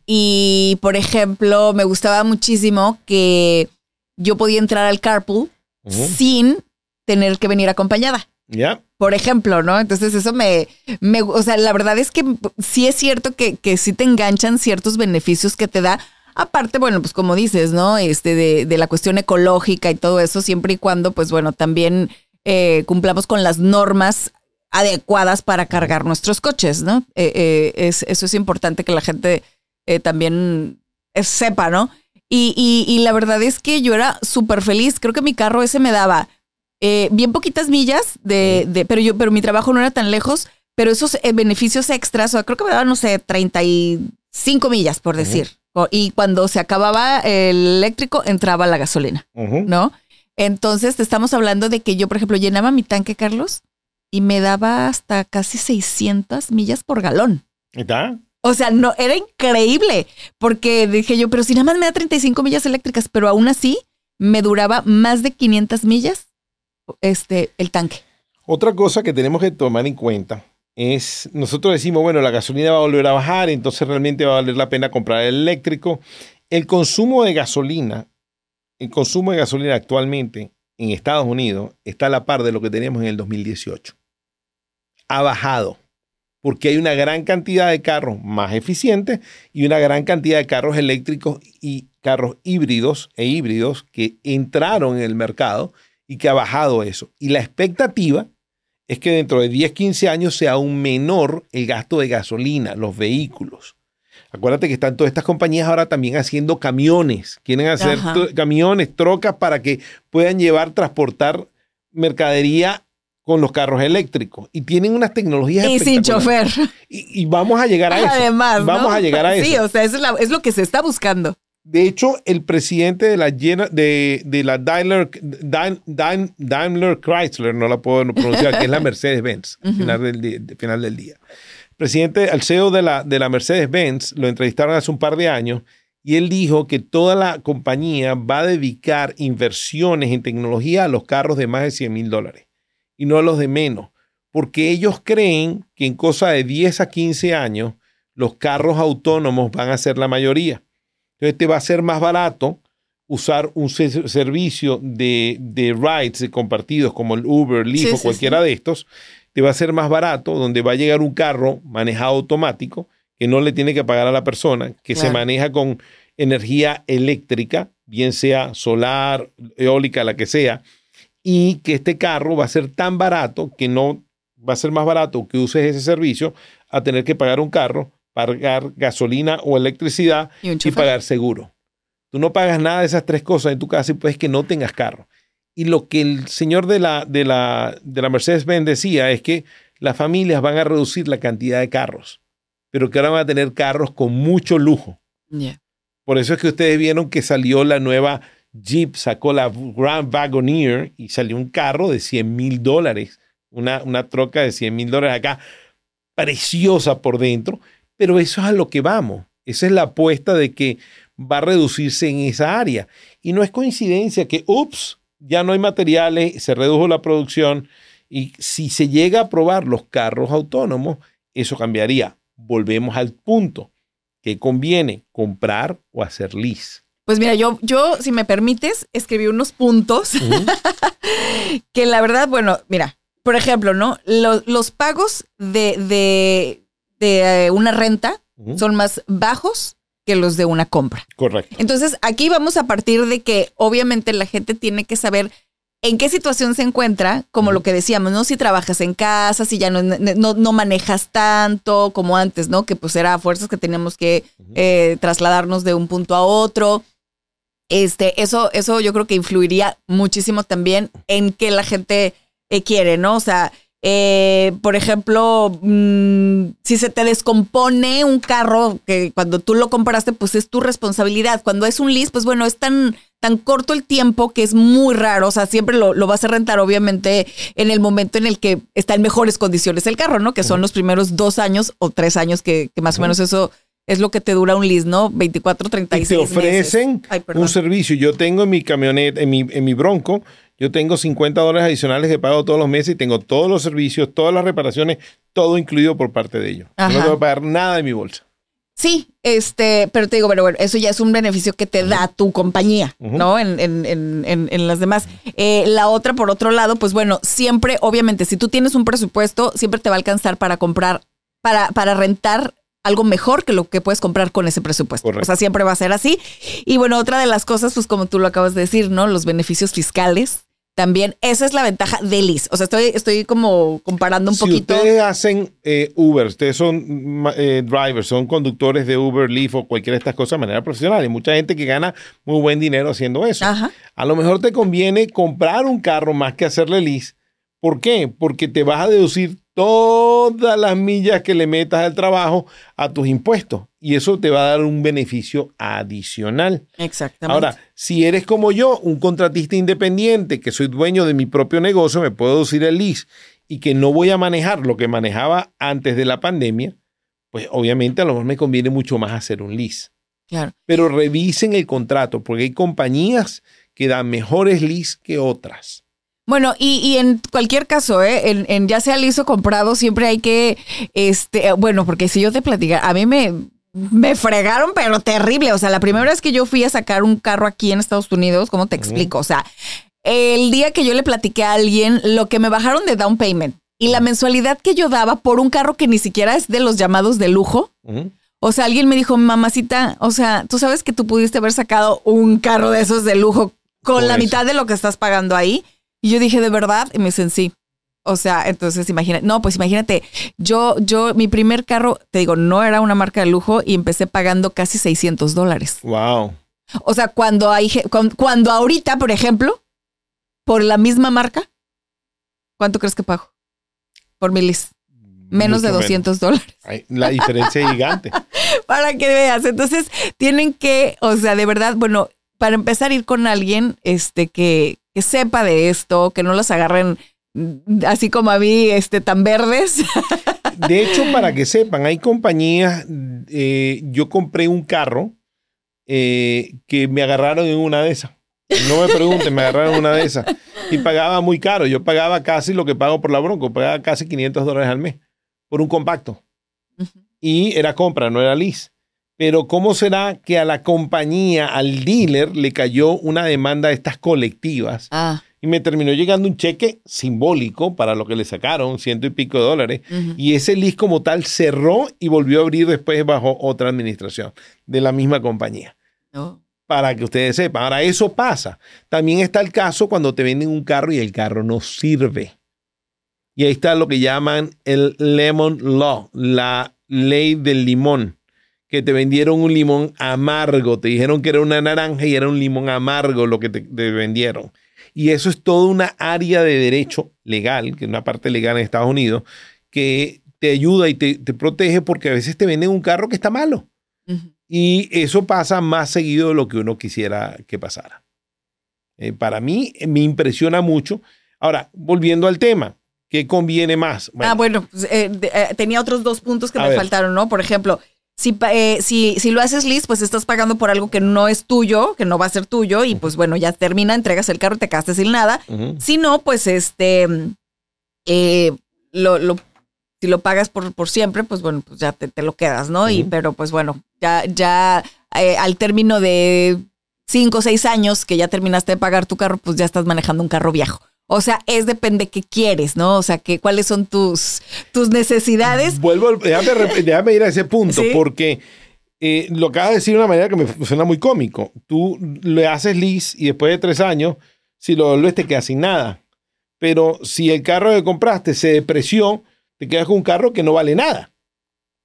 Y, por ejemplo, me gustaba muchísimo que yo podía entrar al carpool sin tener que venir acompañada. Ya. Por ejemplo, ¿no? Entonces eso me, me, o sea, la verdad es que sí es cierto que, que sí te enganchan ciertos beneficios que te da. Aparte, bueno, pues como dices, ¿no? Este de, de la cuestión ecológica y todo eso, siempre y cuando, pues bueno, también eh, cumplamos con las normas adecuadas para cargar nuestros coches, ¿no? Eh, eh, es, eso es importante que la gente eh, también sepa, ¿no? Y, y, la verdad es que yo era súper feliz. Creo que mi carro ese me daba bien poquitas millas, de, de, pero, yo, pero mi trabajo no era tan lejos, pero esos beneficios extras, o sea, creo que me daban, no sé, 35 millas, por decir. Y cuando se acababa el eléctrico, entraba la gasolina, ¿no? Entonces, te estamos hablando de que yo, por ejemplo, llenaba mi tanque, Carlos, y me daba hasta casi 600 millas por galón. ¿Está? O sea, no, era increíble, porque dije yo, pero si nada más me da 35 millas eléctricas, pero aún así me duraba más de 500 millas este, el tanque. Otra cosa que tenemos que tomar en cuenta es, nosotros decimos, bueno, la gasolina va a volver a bajar, entonces realmente va a valer la pena comprar el eléctrico. El consumo de gasolina, el consumo de gasolina actualmente en Estados Unidos está a la par de lo que teníamos en el 2018 ha bajado porque hay una gran cantidad de carros más eficientes y una gran cantidad de carros eléctricos y carros híbridos e híbridos que entraron en el mercado y que ha bajado eso. Y la expectativa es que dentro de 10, 15 años sea aún menor el gasto de gasolina, los vehículos. Acuérdate que están todas estas compañías ahora también haciendo camiones. Quieren hacer camiones, trocas para que puedan llevar, transportar mercadería con los carros eléctricos. Y tienen unas tecnologías y sin chofer. Y, vamos a llegar a eso. Además vamos a llegar a eso. sí o sea eso es, lo que se está buscando. De hecho el presidente de la de, de la Daimler, Daimler, Chrysler no la puedo pronunciar que es la [LAUGHS] Mercedes Benz final, del, final del día. Presidente el CEO de la de la Mercedes Benz lo entrevistaron hace un par de años y él dijo que toda la compañía va a dedicar inversiones en tecnología a los carros de más de 100 mil dólares y no a los de menos, porque ellos creen que en cosa de 10 a 15 años los carros autónomos van a ser la mayoría. Entonces te va a ser más barato usar un servicio de, de rides de compartidos como el Uber, Lyft o cualquiera de estos, te va a ser más barato, donde va a llegar un carro manejado automático que no le tiene que pagar a la persona, que se maneja con energía eléctrica, bien sea solar, eólica, la que sea, y que este carro va a ser tan barato que no va a ser más barato que uses ese servicio a tener que pagar un carro, pagar gasolina o electricidad y, pagar seguro. Tú no pagas nada de esas tres cosas en tu casa y puedes que no tengas carro. Y lo que el señor de la, de la, de la Mercedes-Benz decía es que las familias van a reducir la cantidad de carros, pero que ahora van a tener carros con mucho lujo. Por eso es que ustedes vieron que salió la nueva Jeep sacó la Grand Wagoneer y salió un carro de 100 mil dólares, una, una troca de 100 mil dólares acá, preciosa por dentro, pero eso es a lo que vamos. Esa es la apuesta de que va a reducirse en esa área. Y no es coincidencia que, ups, ya no hay materiales, se redujo la producción y si se llega a probar los carros autónomos, eso cambiaría. Volvemos al punto que conviene comprar o hacer lease. Pues mira, yo, yo, si me permites, escribí unos puntos [LAUGHS] que la verdad, bueno, mira, por ejemplo, ¿no? Los, pagos de, de, eh, una renta son más bajos que los de una compra. Correcto. Entonces, aquí vamos a partir de que obviamente la gente tiene que saber en qué situación se encuentra, como lo que decíamos, ¿no? Si trabajas en casa, si ya no, no, manejas tanto como antes, ¿no? Que pues era a fuerzas que teníamos que eh, trasladarnos de un punto a otro. Este, eso, eso yo creo que influiría muchísimo también en qué la gente eh, quiere, ¿no? O sea, Eh, por ejemplo, mm, si se te descompone un carro que cuando tú lo compraste, pues es tu responsabilidad. Cuando es un lease, pues bueno, es tan, tan corto el tiempo que es muy raro. O sea, siempre lo, vas a rentar, obviamente, en el momento en el que está en mejores condiciones el carro, ¿no? Que son los primeros dos años o tres años que, más o menos eso es lo que te dura un lease, ¿no? 24, 36 y te ofrecen un servicio. Yo tengo en mi camioneta, en mi, en mi Bronco, yo tengo 50 dólares adicionales que pago todos los meses y tengo todos los servicios, todas las reparaciones, todo incluido por parte de ellos. No tengo que pagar nada de mi bolsa. Sí, este, pero te digo, bueno, bueno, eso ya es un beneficio que te da tu compañía, ¿no? En, en, en, en, las demás. Eh, la otra, por otro lado, pues bueno, siempre, obviamente, si tú tienes un presupuesto, siempre te va a alcanzar para comprar, para, para rentar algo mejor que lo que puedes comprar con ese presupuesto. O sea, siempre va a ser así. Y bueno, otra de las cosas, pues como tú lo acabas de decir, ¿no? Los beneficios fiscales también esa es la ventaja de Liz. O sea, estoy, estoy como comparando un poquito. Ustedes hacen eh, Uber, ustedes son eh, drivers, son conductores de Uber, Lyft o cualquiera de estas cosas de manera profesional. Hay mucha gente que gana muy buen dinero haciendo eso. A lo mejor te conviene comprar un carro más que hacerle Liz. ¿Por qué? Porque te vas a deducir todas las millas que le metas al trabajo a tus impuestos y eso te va a dar un beneficio adicional. Exactamente. Ahora, si eres como yo, un contratista independiente, que soy dueño de mi propio negocio, me puedo decir el lease y que no voy a manejar lo que manejaba antes de la pandemia, pues obviamente a lo mejor me conviene mucho más hacer un lease. Claro. Pero revisen el contrato porque hay compañías que dan mejores lease que otras. Bueno, y, en cualquier caso, ¿eh? en, ya sea liso comprado, siempre hay que, este, bueno, porque si yo te platicara, a mí me, me fregaron, pero terrible. O sea, la primera vez que yo fui a sacar un carro aquí en Estados Unidos, ¿cómo te explico? O sea, el día que yo le platiqué a alguien, lo que me bajaron de down payment y la mensualidad que yo daba por un carro que ni siquiera es de los llamados de lujo. O sea, alguien me dijo, mamacita, o sea, tú sabes que tú pudiste haber sacado un carro de esos de lujo con la mitad de lo que estás pagando ahí. Y yo dije, ¿de verdad? Y me dicen, sí. O sea, entonces imagínate, no, pues imagínate, yo, yo, mi primer carro, te digo, no era una marca de lujo y empecé pagando casi 600 dólares. Wow. O sea, cuando hay, cuando ahorita, por ejemplo, por la misma marca, ¿cuánto crees que pago? Por mi list. Menos de 200 dólares. La diferencia es gigante. [LAUGHS] para que veas. Entonces, tienen que, o sea, de verdad, bueno, para empezar a ir con alguien este, que, que sepa de esto, que no los agarren así como a mí, este, tan verdes. [LAUGHS] De hecho, para que sepan, hay compañías, eh, yo compré un carro eh, que me agarraron en una de esas. No me pregunten, me agarraron una de esas. Y pagaba muy caro. Yo pagaba casi lo que pago por la Bronco, pagaba casi 500 dólares al mes por un compacto. Y era compra, no era lease. Pero ¿cómo será que a la compañía, al dealer, le cayó una demanda de estas colectivas? Ah. Y me terminó llegando un cheque simbólico para lo que le sacaron, ciento y pico de dólares. Y ese list como tal cerró y volvió a abrir después bajo otra administración de la misma compañía. Oh. Para que ustedes sepan. Ahora, eso pasa. También está el caso cuando te venden un carro y el carro no sirve. Y ahí está lo que llaman el Lemon Law, la ley del limón que te vendieron un limón amargo, te dijeron que era una naranja y era un limón amargo lo que te, vendieron. Y eso es toda una área de derecho legal, que es una parte legal en Estados Unidos, que te ayuda y te, protege porque a veces te venden un carro que está malo. Y eso pasa más seguido de lo que uno quisiera que pasara. Eh, para mí me impresiona mucho. Ahora, volviendo al tema, ¿qué conviene más? ah, bueno, pues, eh, eh, tenía otros dos puntos que me faltaron, ¿no? Por ejemplo, si, eh, si, si, lo haces list, pues estás pagando por algo que no es tuyo, que no va a ser tuyo, y pues bueno, ya termina, entregas el carro y te quedaste sin nada. Si no, pues este, eh, lo, lo, si lo pagas por, por siempre, pues bueno, pues ya te, te lo quedas, ¿no? Y pero pues bueno, ya, ya eh, al término de cinco o seis años que ya terminaste de pagar tu carro, pues ya estás manejando un carro viejo. O sea, es depende qué quieres, ¿no? O sea, que, cuáles son tus, tus necesidades. Vuelvo, déjame, ir a ese punto, [LAUGHS] porque eh, lo acabas de decir de una manera que me suena muy cómico. Tú le haces lease y después de tres años, si lo devuelves te quedas sin nada. Pero si el carro que compraste se depreció, te quedas con un carro que no vale nada.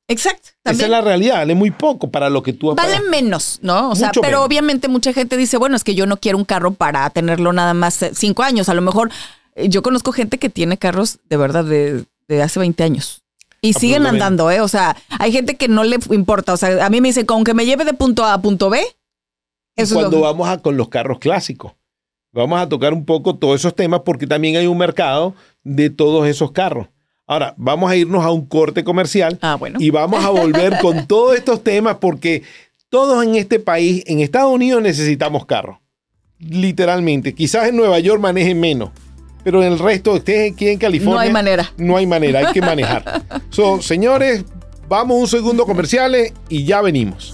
Exacto. Esa es la realidad, vale muy poco para lo que tú Vale menos, ¿no? O sea, pero obviamente mucha gente dice, bueno, es que yo no quiero un carro para tenerlo nada más cinco años. A lo mejor yo conozco gente que tiene carros de verdad de, hace 20 años. Y siguen andando, ¿eh? O sea, hay gente que no le importa. O sea, a mí me dice, con que me lleve de punto A a punto B. Eso cuando vamos a con los carros clásicos, vamos a tocar un poco todos esos temas porque también hay un mercado de todos esos carros. Ahora, vamos a irnos a un corte comercial ah, bueno. y vamos a volver [LAUGHS] con todos estos temas porque todos en este país, en Estados Unidos, necesitamos carros. Literalmente. Quizás en Nueva York manejen menos, pero en el resto, ustedes aquí en California. No hay manera. No hay manera, hay que manejar. [LAUGHS] so, señores, vamos un segundo comerciales y ya venimos.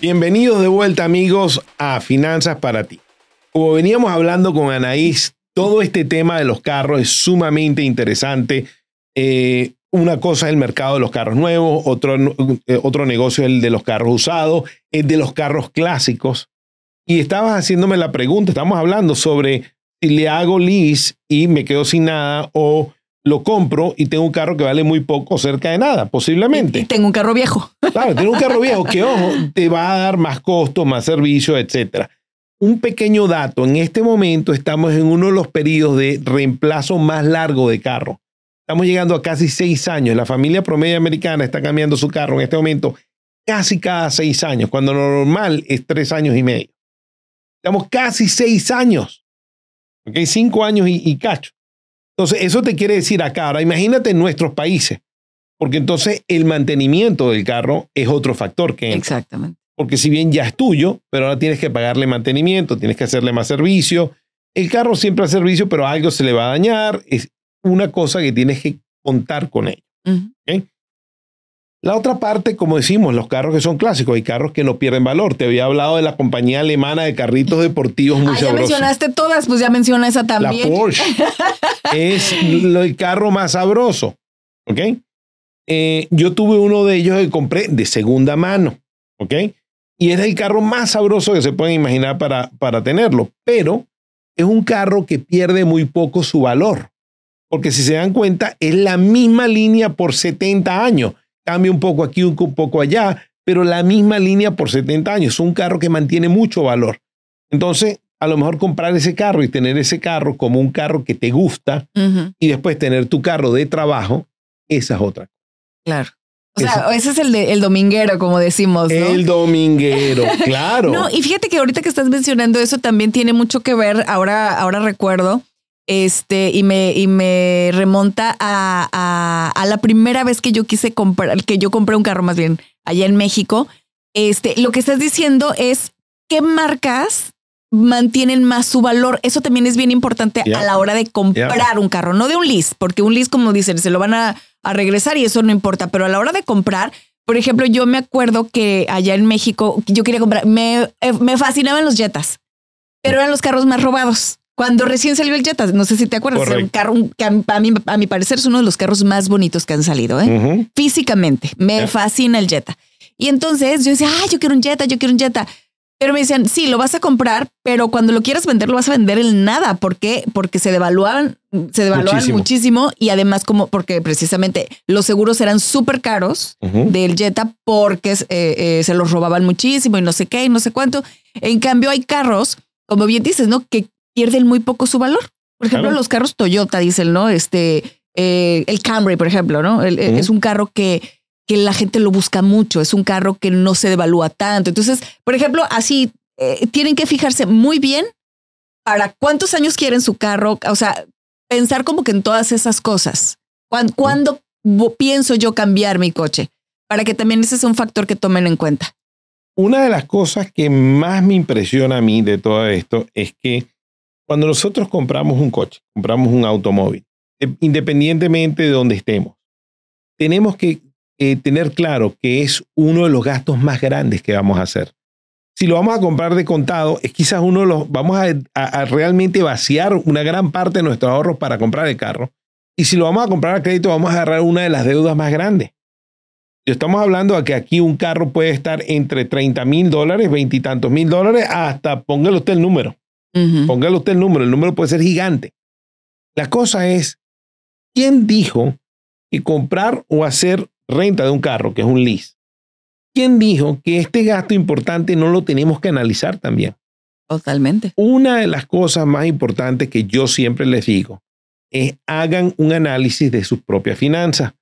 Bienvenidos de vuelta amigos a Finanzas para ti. Como veníamos hablando con Anaís, todo este tema de los carros es sumamente interesante. Eh, una cosa es el mercado de los carros nuevos, otro, eh, otro negocio es el de los carros usados, el de los carros clásicos. Y estabas haciéndome la pregunta, estamos hablando sobre si le hago lease y me quedo sin nada o lo compro y tengo un carro que vale muy poco, cerca de nada, posiblemente. Y, tengo un carro viejo. Claro, tengo un carro viejo que, ojo, te va a dar más costos, más servicios, etc. Un pequeño dato, en este momento estamos en uno de los periodos de reemplazo más largo de carro. Estamos llegando a casi seis años. La familia promedio americana está cambiando su carro en este momento casi cada seis años, cuando lo normal es tres años y medio. Estamos casi seis años. ¿Ok? Cinco años y, y cacho. Entonces, eso te quiere decir acá, ahora imagínate en nuestros países, porque entonces el mantenimiento del carro es otro factor que Exactamente. Porque si bien ya es tuyo, pero ahora tienes que pagarle mantenimiento, tienes que hacerle más servicio. El carro siempre hace servicio, pero algo se le va a dañar. Es una cosa que tienes que contar con ello. La otra parte, como decimos, los carros que son clásicos, hay carros que no pierden valor. Te había hablado de la compañía alemana de carritos deportivos muy ah, Ya mencionaste todas, pues ya menciona esa también. La Porsche [LAUGHS] es el carro más sabroso. ¿Ok? Eh, yo tuve uno de ellos que compré de segunda mano. ¿Ok? Y es el carro más sabroso que se pueden imaginar para, para tenerlo. Pero es un carro que pierde muy poco su valor. Porque si se dan cuenta, es la misma línea por 70 años cambia un poco aquí, un poco allá, pero la misma línea por 70 años. Es un carro que mantiene mucho valor. Entonces, a lo mejor comprar ese carro y tener ese carro como un carro que te gusta y después tener tu carro de trabajo, esa es otra. Claro. O sea, ese es el, de, el dominguero, como decimos. El dominguero, [LAUGHS] claro. no, y fíjate que ahorita que estás mencionando eso también tiene mucho que ver, ahora, ahora recuerdo, este, y me, y me remonta a, a, la primera vez que yo quise comprar, que yo compré un carro más bien allá en México. Este, lo que estás diciendo es qué marcas mantienen más su valor. Eso también es bien importante a la hora de comprar un carro, no de un lease, porque un lease, como dicen, se lo van a, a, regresar y eso no importa, pero a la hora de comprar, por ejemplo, yo me acuerdo que allá en México yo quería comprar, me, eh, me fascinaban los Jetas, pero eran los carros más robados. Cuando recién salió el Jetta, no sé si te acuerdas, un carro que a, mi, a mi parecer es uno de los carros más bonitos que han salido, ¿eh? Físicamente, me fascina el Jetta. Y entonces yo decía, ah, yo quiero un Jetta, yo quiero un Jetta. Pero me decían, sí, lo vas a comprar, pero cuando lo quieras vender, lo vas a vender en nada. ¿Por qué? Porque se devalúan, se devalúan muchísimo. y además como porque precisamente los seguros eran súper caros del Jetta porque eh, eh, se los robaban muchísimo y no sé qué y no sé cuánto. En cambio hay carros, como bien dices, ¿no? Que pierden muy poco su valor. Por ejemplo, los carros Toyota, dicen, ¿no? Este, eh, el Camry, por ejemplo, ¿no? Es un carro que, que la gente lo busca mucho, es un carro que no se devalúa tanto. Entonces, por ejemplo, así eh, tienen que fijarse muy bien para cuántos años quieren su carro, o sea, pensar como que en todas esas cosas. ¿Cuándo, pienso yo cambiar mi coche? Para que también ese sea un factor que tomen en cuenta. Una de las cosas que más me impresiona a mí de todo esto es que cuando nosotros compramos un coche, compramos un automóvil, eh, independientemente de donde estemos, tenemos que eh, tener claro que es uno de los gastos más grandes que vamos a hacer. Si lo vamos a comprar de contado, es quizás uno de los, vamos a, realmente vaciar una gran parte de nuestros ahorros para comprar el carro. Y si lo vamos a comprar a crédito, vamos a agarrar una de las deudas más grandes. Estamos hablando de que aquí un carro puede estar entre 30 mil dólares, veintitantos mil dólares, hasta póngale usted el número. Póngale usted el número, el número puede ser gigante. La cosa es, ¿quién dijo que comprar o hacer renta de un carro, que es un lease, quién dijo que este gasto importante no lo tenemos que analizar también? Totalmente. Una de las cosas más importantes que yo siempre les digo es hagan un análisis de sus propias finanzas,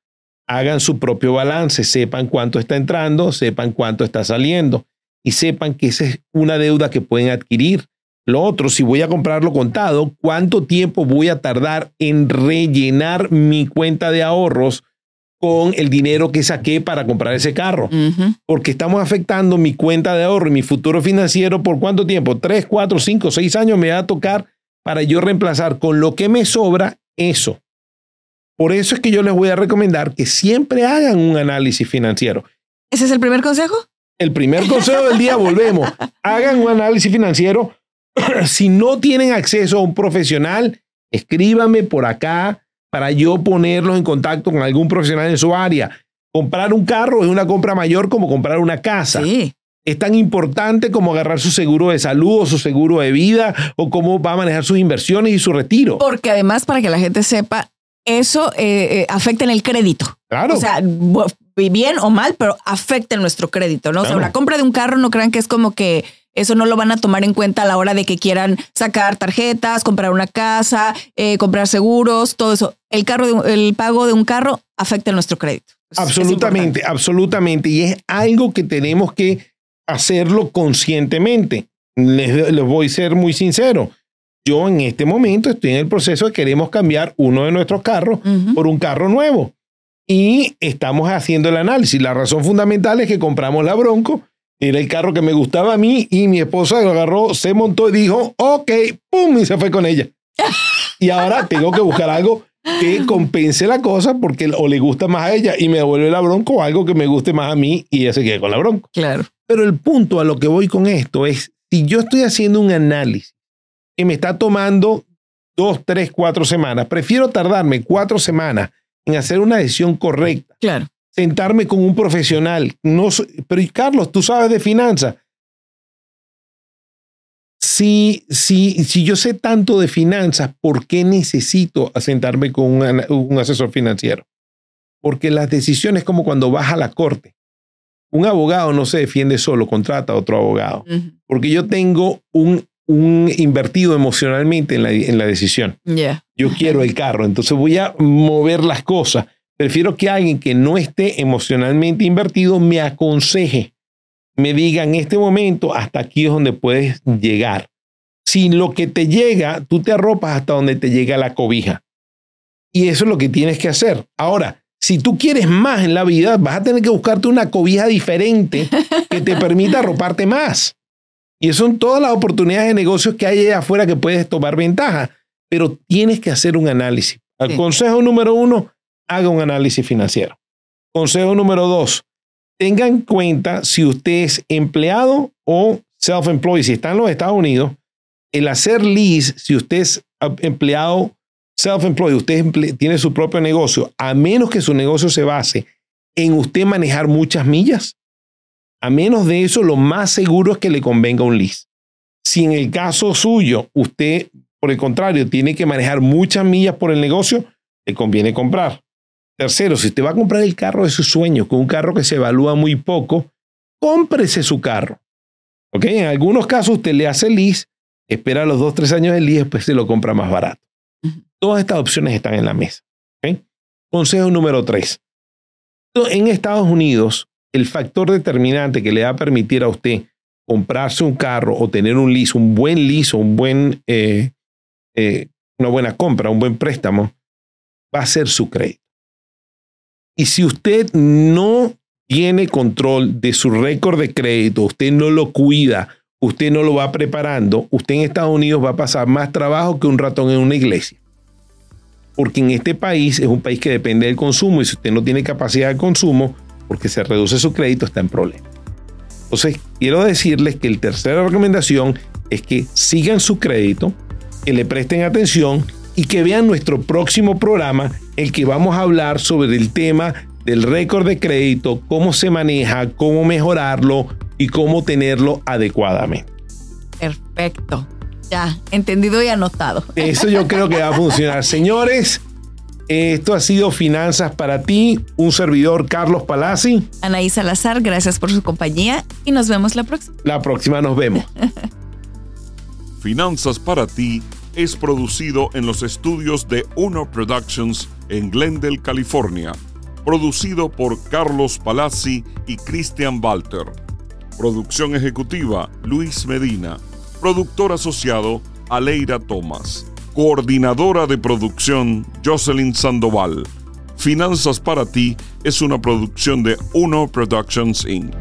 hagan su propio balance, sepan cuánto está entrando, sepan cuánto está saliendo y sepan que esa es una deuda que pueden adquirir. Lo otro, si voy a comprarlo contado, ¿cuánto tiempo voy a tardar en rellenar mi cuenta de ahorros con el dinero que saqué para comprar ese carro? Porque estamos afectando mi cuenta de ahorro y mi futuro financiero por cuánto tiempo? Tres, cuatro, cinco, seis años me va a tocar para yo reemplazar con lo que me sobra eso. Por eso es que yo les voy a recomendar que siempre hagan un análisis financiero. ¿Ese es el primer consejo? El primer consejo del día, volvemos. [LAUGHS] Hagan un análisis financiero [CLEARS THROAT] si no tienen acceso a un profesional, escríbame por acá para yo ponerlos en contacto con algún profesional en su área. Comprar un carro es una compra mayor como comprar una casa. Es tan importante como agarrar su seguro de salud o su seguro de vida o cómo va a manejar sus inversiones y su retiro. Porque además, para que la gente sepa, eso eh, eh, afecta en el crédito. Claro. O sea, bien o mal, pero afecta en nuestro crédito, ¿no? O sea, la compra de un carro no crean que es como que eso no lo van a tomar en cuenta a la hora de que quieran sacar tarjetas, comprar una casa, eh, comprar seguros, todo eso. El, carro el pago de un carro afecta nuestro crédito. absolutamente, absolutamente. Y es algo que tenemos que hacerlo conscientemente. Les, voy a ser muy sincero. Yo en este momento estoy en el proceso de queremos cambiar uno de nuestros carros por un carro nuevo. Y estamos haciendo el análisis. La razón fundamental es que compramos la Bronco era el carro que me gustaba a mí y mi esposa lo agarró, se montó y dijo, ok, pum, y se fue con ella. Y ahora tengo que buscar algo que compense la cosa porque o le gusta más a ella y me devuelve la bronco o algo que me guste más a mí y ella se quede con la bronco. Claro. Pero el punto a lo que voy con esto es, si yo estoy haciendo un análisis que me está tomando dos, tres, cuatro semanas, prefiero tardarme cuatro semanas en hacer una decisión correcta. Claro sentarme con un profesional. No, pero Carlos, tú sabes de finanzas. Si, si, si yo sé tanto de finanzas, ¿por qué necesito sentarme con un, asesor financiero? Porque las decisiones como cuando vas a la corte. Un abogado no se defiende solo, contrata a otro abogado. Porque yo tengo un, un invertido emocionalmente en la, en la decisión. Yo quiero el carro, entonces voy a mover las cosas Prefiero que alguien que no esté emocionalmente invertido me aconseje, me diga en este momento, hasta aquí es donde puedes llegar. Si lo que te llega, tú te arropas hasta donde te llega la cobija. Y eso es lo que tienes que hacer. Ahora, si tú quieres más en la vida, vas a tener que buscarte una cobija diferente [LAUGHS] que te permita arroparte más. Y eso son todas las oportunidades de negocios que hay allá afuera que puedes tomar ventaja, pero tienes que hacer un análisis. El consejo número uno, haga un análisis financiero. Consejo número dos, tenga en cuenta si usted es empleado o self-employed. Si está en los Estados Unidos, el hacer lease, si usted es empleado self-employed, usted tiene su propio negocio, a menos que su negocio se base en usted manejar muchas millas, a menos de eso, lo más seguro es que le convenga un lease. Si en el caso suyo, usted, por el contrario, tiene que manejar muchas millas por el negocio, le conviene comprar. Tercero, si usted va a comprar el carro de sus sueños, con un carro que se evalúa muy poco, cómprese su carro. ¿Ok? En algunos casos usted le hace lease, espera los dos, tres años del lease, después se lo compra más barato. Todas estas opciones están en la mesa. Consejo número tres. En Estados Unidos, el factor determinante que le va a permitir a usted comprarse un carro o tener un lease, un buen lease un buen, eh, eh, una buena compra, un buen préstamo, va a ser su crédito. Y si usted no tiene control de su récord de crédito, usted no lo cuida, usted no lo va preparando, usted en Estados Unidos va a pasar más trabajo que un ratón en una iglesia. Porque en este país es un país que depende del consumo y si usted no tiene capacidad de consumo, porque se reduce su crédito, está en problema. Entonces, quiero decirles que la tercera recomendación es que sigan su crédito, que le presten atención y que vean nuestro próximo programa, el que vamos a hablar sobre el tema del récord de crédito, cómo se maneja, cómo mejorarlo y cómo tenerlo adecuadamente. Perfecto. Ya, entendido y anotado. Eso yo creo que va a funcionar. [LAUGHS] Señores, esto ha sido Finanzas para ti, un servidor Carlos Palazzi. Anaí Salazar, gracias por su compañía y nos vemos la próxima. La próxima nos vemos. Finanzas para ti es producido en los estudios de Uno Productions en Glendale, California. Producido por Carlos Palazzi y Christian Walter. Producción ejecutiva Luis Medina. Productor asociado Aleira Thomas. Coordinadora de producción Jocelyn Sandoval. Finanzas para ti es una producción de Uno Productions Inc.